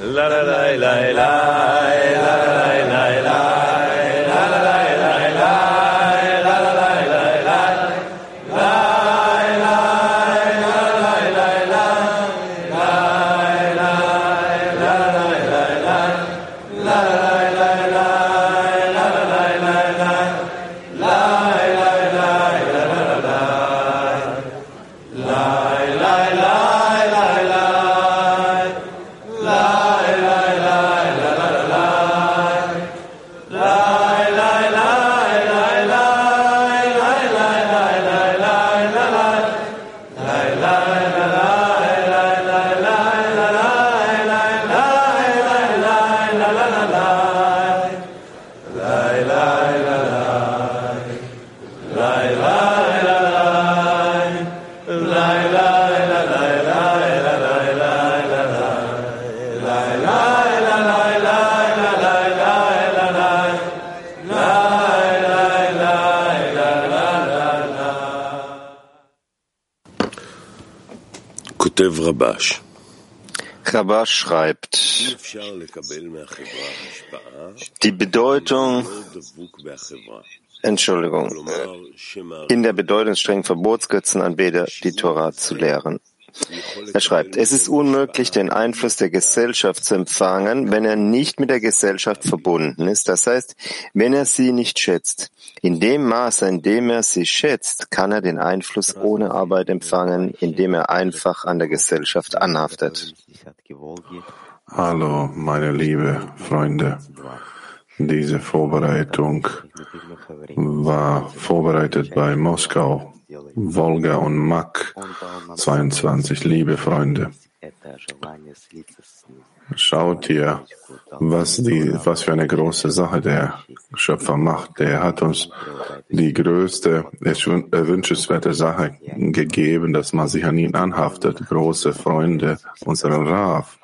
la la la la la la Rabash schreibt, die Bedeutung, Entschuldigung, in der Bedeutung strengen Verbotsgötzenanbeter die Torah zu lehren. Er schreibt, es ist unmöglich, den Einfluss der Gesellschaft zu empfangen, wenn er nicht mit der Gesellschaft verbunden ist, das heißt, wenn er sie nicht schätzt. In dem Maße, in dem er sie schätzt, kann er den Einfluss ohne Arbeit empfangen, indem er einfach an der Gesellschaft anhaftet. Hallo, meine liebe Freunde. Diese Vorbereitung war vorbereitet bei Moskau Wolga und Mak 22, liebe Freunde. Schaut ihr, was, die, was für eine große Sache der Schöpfer macht. Der hat uns die größte, wünschenswerte Sache gegeben, dass man sich an ihn anhaftet. Große Freunde, unseren Raf.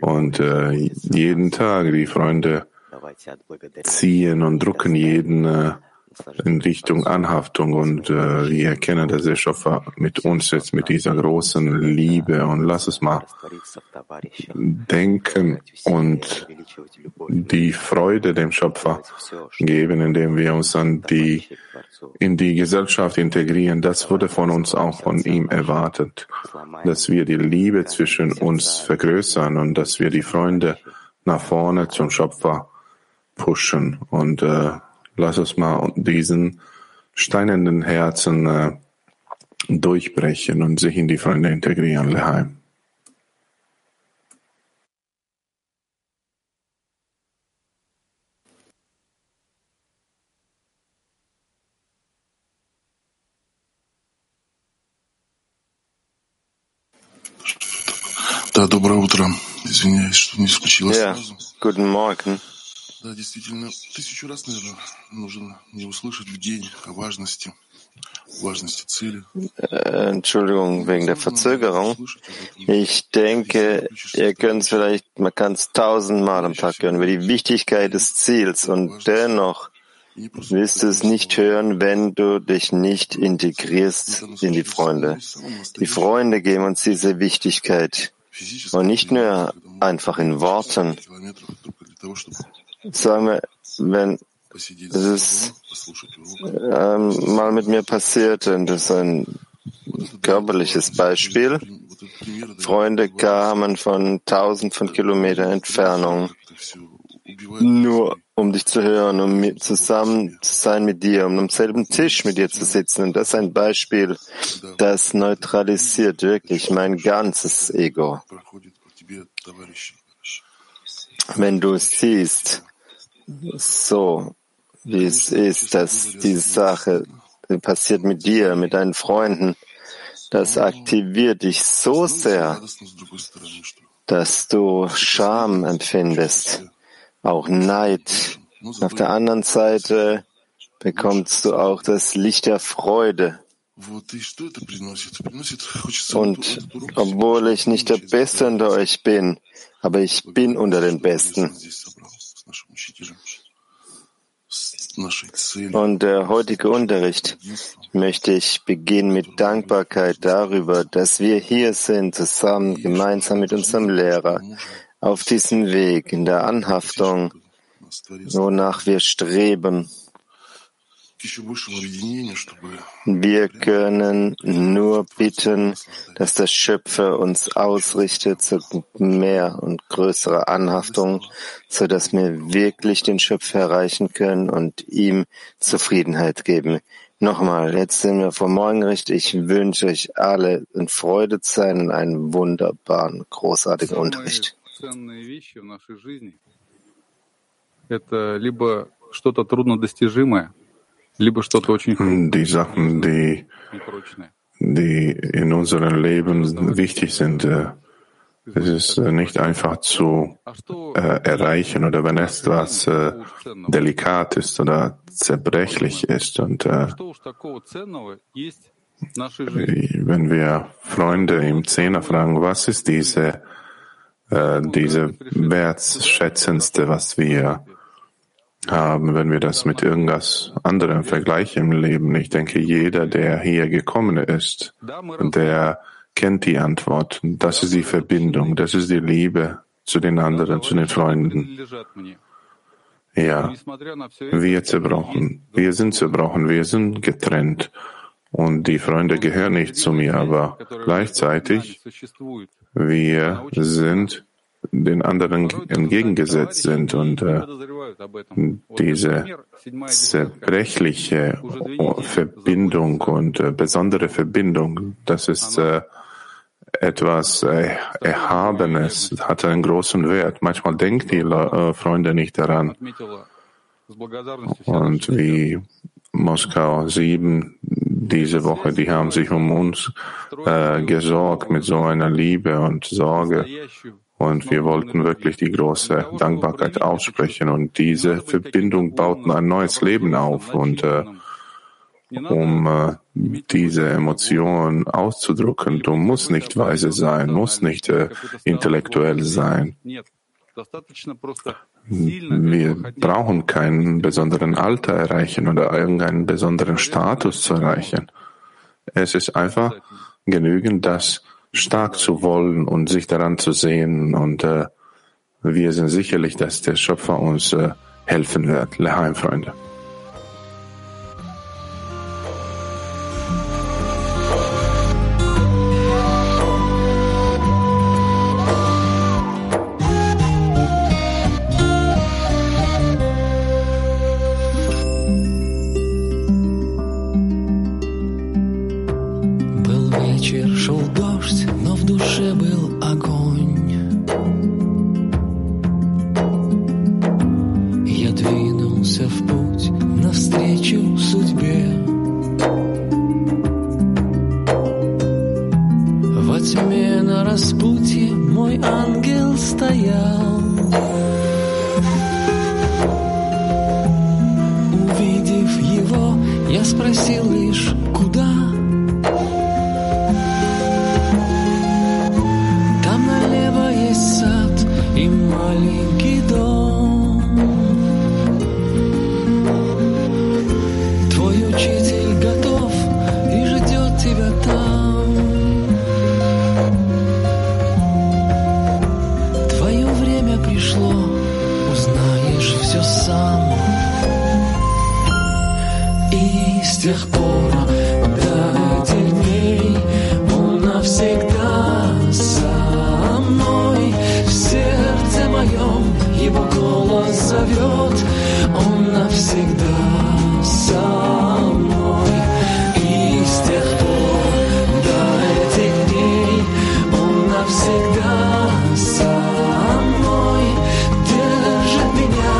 Und äh, jeden Tag die Freunde ziehen und drucken jeden äh, in Richtung Anhaftung und äh, wir erkennen, dass der Schöpfer mit uns jetzt mit dieser großen Liebe und lass es mal denken und die Freude dem Schöpfer geben, indem wir uns an die, in die Gesellschaft integrieren. Das wurde von uns auch von ihm erwartet, dass wir die Liebe zwischen uns vergrößern und dass wir die Freunde nach vorne zum Schöpfer pushen und äh, Lass uns mal diesen steinernen Herzen äh, durchbrechen und sich in die Freunde integrieren, Leheim. Да, доброе утро. Извиняюсь, что не включилась ja, сразу. Guten Morgen. Да, действительно, тысячу раз, наверное, нужно не услышать в день о важности, важности цели. Äh, Entschuldigung wegen der Verzögerung. Ich denke, ihr könnt es vielleicht, man kann es tausendmal am Tag hören über die Wichtigkeit des Ziels und dennoch wirst du es nicht hören, wenn du dich nicht integrierst in die Freunde. Die Freunde geben uns diese Wichtigkeit und nicht nur einfach in Worten, sagen wir, wenn es ähm, mal mit mir passiert, und das ist ein körperliches Beispiel. Freunde kamen von tausend von Kilometern Entfernung, nur um dich zu hören, um zusammen zu sein mit dir, um am selben Tisch mit dir zu sitzen. Und das ist ein Beispiel, das neutralisiert wirklich mein ganzes Ego. Wenn du es siehst, so wie es ist, dass diese Sache passiert mit dir, mit deinen Freunden, das aktiviert dich so sehr, dass du Scham empfindest, auch Neid. Auf der anderen Seite bekommst du auch das Licht der Freude. Und obwohl ich nicht der Beste unter euch bin, aber ich bin unter den Besten. Und der heutige Unterricht möchte ich beginnen mit Dankbarkeit darüber, dass wir hier sind, zusammen, gemeinsam mit unserem Lehrer, auf diesem Weg in der Anhaftung, wonach wir streben. Wir können nur bitten, dass der Schöpfer uns ausrichtet zu mehr und größerer Anhaftung, so dass wir wirklich den Schöpfer erreichen können und ihm Zufriedenheit geben. Nochmal, jetzt sind wir vor Morgenricht. Ich wünsche euch alle in Freude sein und einen wunderbaren, großartigen Unterricht. Это либо что-то труднодостижимое, die Sachen, die, die in unserem Leben wichtig sind, äh, es ist äh, nicht einfach zu äh, erreichen oder wenn etwas äh, delikat ist oder zerbrechlich ist und äh, wenn wir Freunde im Zehner fragen, was ist diese, äh, diese wertschätzendste, was wir haben, wenn wir das mit irgendwas anderem vergleichen im Leben. Ich denke, jeder, der hier gekommen ist, der kennt die Antwort. Das ist die Verbindung, das ist die Liebe zu den anderen, zu den Freunden. Ja, wir zerbrochen, wir sind zerbrochen, wir sind getrennt und die Freunde gehören nicht zu mir, aber gleichzeitig wir sind den anderen entgegengesetzt sind und äh, diese zerbrechliche Verbindung und äh, besondere Verbindung, das ist äh, etwas äh, Erhabenes, hat einen großen Wert. Manchmal denken die äh, Freunde nicht daran. Und wie Moskau 7 diese Woche, die haben sich um uns äh, gesorgt mit so einer Liebe und Sorge. Und wir wollten wirklich die große Dankbarkeit aussprechen. Und diese Verbindung baut ein neues Leben auf. Und äh, um äh, diese Emotion auszudrücken, du musst nicht weise sein, musst nicht äh, intellektuell sein. Wir brauchen keinen besonderen Alter erreichen oder irgendeinen besonderen Status zu erreichen. Es ist einfach genügend, das stark zu wollen und sich daran zu sehen. Und äh, wir sind sicherlich, dass der Schöpfer uns äh, helfen wird. Leheim, Freunde. меня.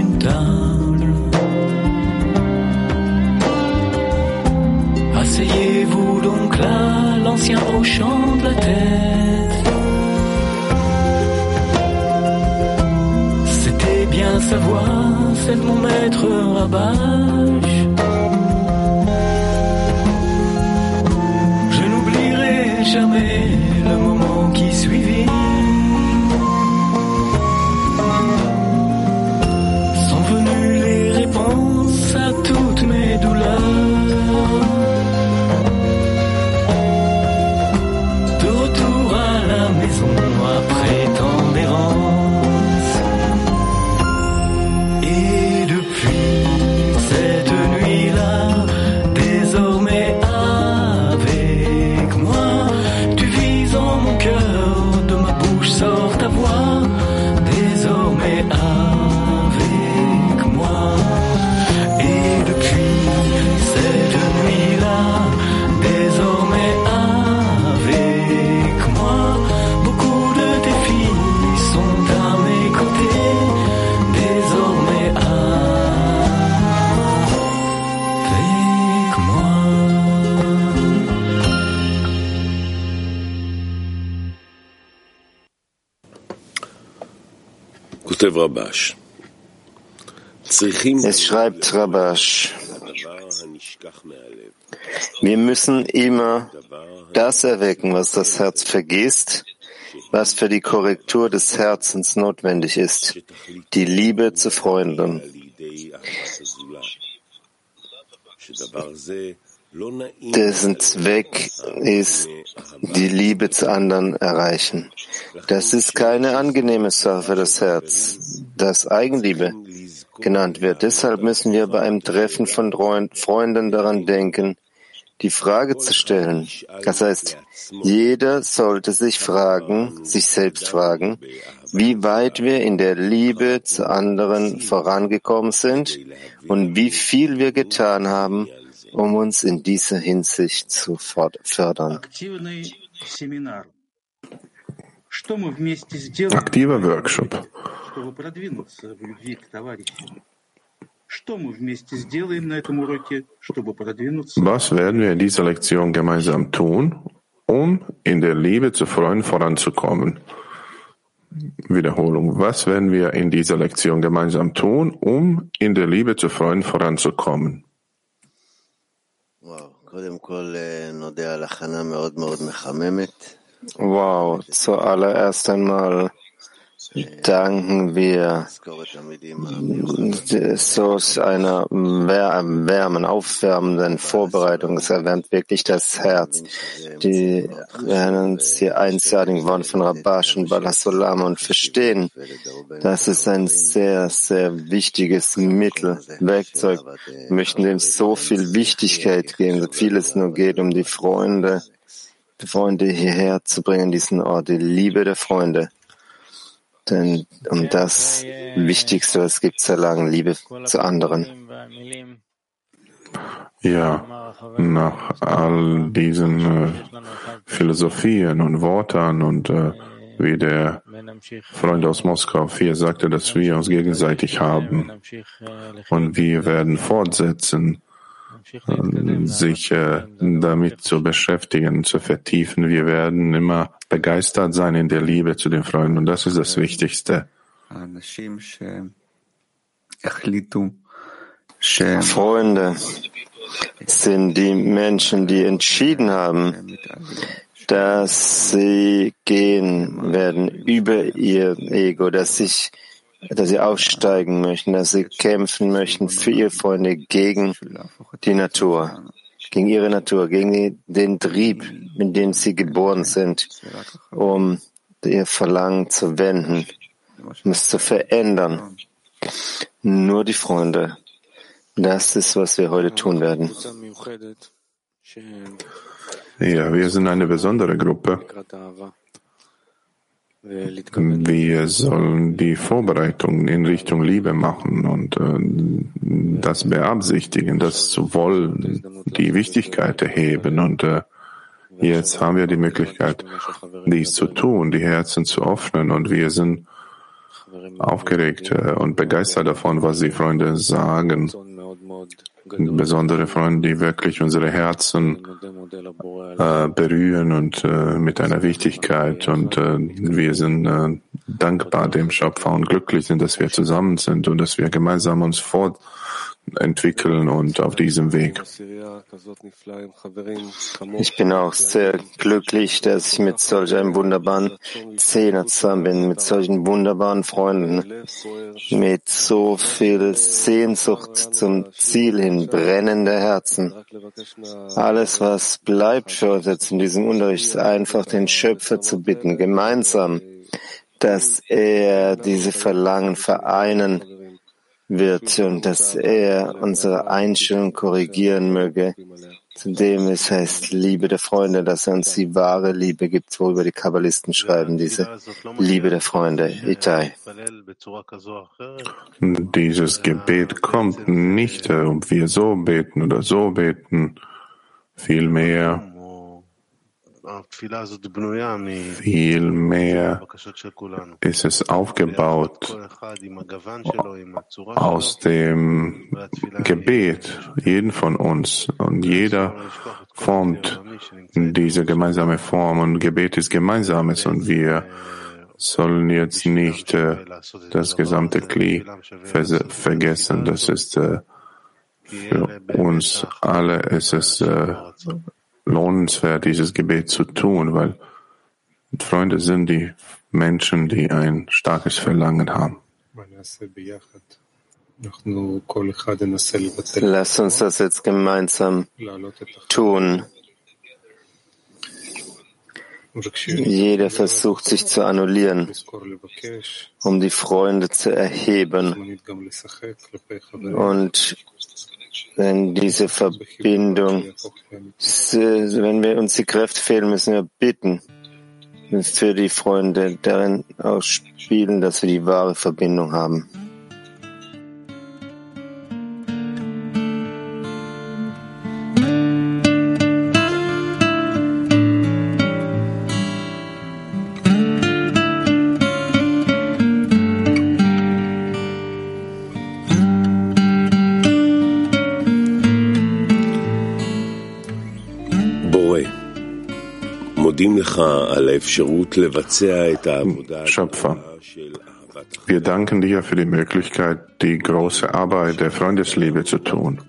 Une table. Asseyez-vous donc là, l'ancien hochant de la tête. C'était bien sa voix, celle de mon maître Rabash. Je n'oublierai jamais Es schreibt Rabash, wir müssen immer das erwecken, was das Herz vergisst, was für die Korrektur des Herzens notwendig ist, die Liebe zu Freunden. Dessen Zweck ist, die Liebe zu anderen erreichen. Das ist keine angenehme Sache für das Herz, das Eigenliebe genannt wird. Deshalb müssen wir bei einem Treffen von Freund- Freunden daran denken, die Frage zu stellen. Das heißt, jeder sollte sich fragen, sich selbst fragen, wie weit wir in der Liebe zu anderen vorangekommen sind und wie viel wir getan haben, um uns in dieser Hinsicht zu fördern. Aktiver Workshop. Was werden wir in dieser Lektion gemeinsam tun, um in der Liebe zu Freunden voranzukommen? Wiederholung. Was werden wir in dieser Lektion gemeinsam tun, um in der Liebe zu Freunden voranzukommen? וואו, קודם כל אה, נודה על הכנה מאוד מאוד מחממת. Wow, zuallererst einmal danken wir ähm, Source einer wärmen, aufwärmenden Vorbereitung. Es erwärmt wirklich das Herz. Die lernen die einzigartigen Worte von Rabash und Balasolam und verstehen, dass es ein sehr, sehr wichtiges Mittel, Werkzeug. Wir möchten dem so viel Wichtigkeit geben, so viel es nur geht, um die Freunde, die Freunde hierher zu bringen, diesen Ort, die Liebe der Freunde. Denn um das Wichtigste, was es gibt, zu erlangen, Liebe zu anderen. Ja, nach all diesen äh, Philosophien und Worten und äh, wie der Freund aus Moskau hier sagte, dass wir uns gegenseitig haben und wir werden fortsetzen, ähm, sich äh, damit zu beschäftigen, zu vertiefen. Wir werden immer begeistert sein in der Liebe zu den Freunden und das ist das Wichtigste. Freunde sind die Menschen, die entschieden haben, dass sie gehen werden über ihr Ego, dass sich dass sie aufsteigen möchten, dass sie kämpfen möchten für ihre Freunde gegen die Natur, gegen ihre Natur, gegen die, den Trieb, mit dem sie geboren sind, um ihr Verlangen zu wenden, um es zu verändern. Nur die Freunde. Das ist, was wir heute tun werden. Ja, wir sind eine besondere Gruppe. Wir sollen die Vorbereitungen in Richtung Liebe machen und äh, das beabsichtigen, das zu wollen, die Wichtigkeit erheben. Und äh, jetzt haben wir die Möglichkeit, dies zu tun, die Herzen zu öffnen. Und wir sind aufgeregt äh, und begeistert davon, was die Freunde sagen. Besondere Freunde, die wirklich unsere Herzen äh, berühren und äh, mit einer Wichtigkeit. Und äh, wir sind äh, dankbar dem Schöpfer und glücklich sind, dass wir zusammen sind und dass wir gemeinsam uns fortentwickeln und auf diesem Weg. Ich bin auch sehr glücklich, dass ich mit solch einem wunderbaren Zehner zusammen bin, mit solchen wunderbaren Freunden, mit so viel Sehnsucht zum Ziel hin, brennende Herzen. Alles, was bleibt für uns jetzt in diesem Unterricht, ist einfach den Schöpfer zu bitten, gemeinsam, dass er diese Verlangen vereinen wird und dass er unsere Einstellung korrigieren möge, zudem es heißt Liebe der Freunde, dass er uns die wahre Liebe gibt, worüber die Kabbalisten schreiben, diese Liebe der Freunde, Itai. Dieses Gebet kommt nicht, äh, ob wir so beten oder so beten, vielmehr Vielmehr ist es aufgebaut aus dem Gebet, jeden von uns. Und jeder formt diese gemeinsame Form. Und Gebet ist Gemeinsames. Und wir sollen jetzt nicht äh, das gesamte Kli vergessen. Das ist äh, für uns alle ist es äh, lohnenswert, dieses Gebet zu tun, weil Freunde sind die Menschen, die ein starkes Verlangen haben. Lass uns das jetzt gemeinsam tun. Jeder versucht sich zu annullieren, um die Freunde zu erheben und wenn diese Verbindung, wenn wir uns die Kräfte fehlen, müssen wir bitten für die Freunde darin ausspielen, dass wir die wahre Verbindung haben. Schöpfer, wir danken dir für die Möglichkeit, die große Arbeit der Freundesliebe zu tun.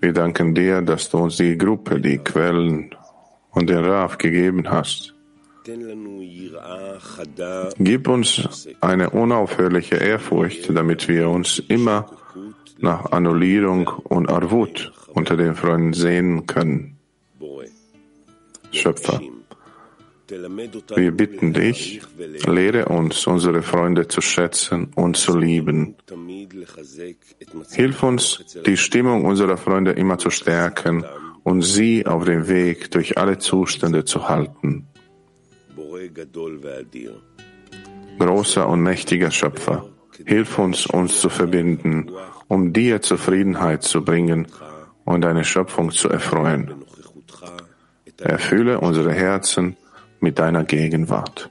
Wir danken dir, dass du uns die Gruppe, die Quellen und den Raf gegeben hast. Gib uns eine unaufhörliche Ehrfurcht, damit wir uns immer nach Annullierung und Arvut unter den Freunden sehen können. Schöpfer, wir bitten dich, lehre uns, unsere Freunde zu schätzen und zu lieben. Hilf uns, die Stimmung unserer Freunde immer zu stärken und sie auf dem Weg durch alle Zustände zu halten. Großer und mächtiger Schöpfer, hilf uns, uns zu verbinden, um dir Zufriedenheit zu bringen und deine Schöpfung zu erfreuen. Erfülle unsere Herzen mit deiner Gegenwart.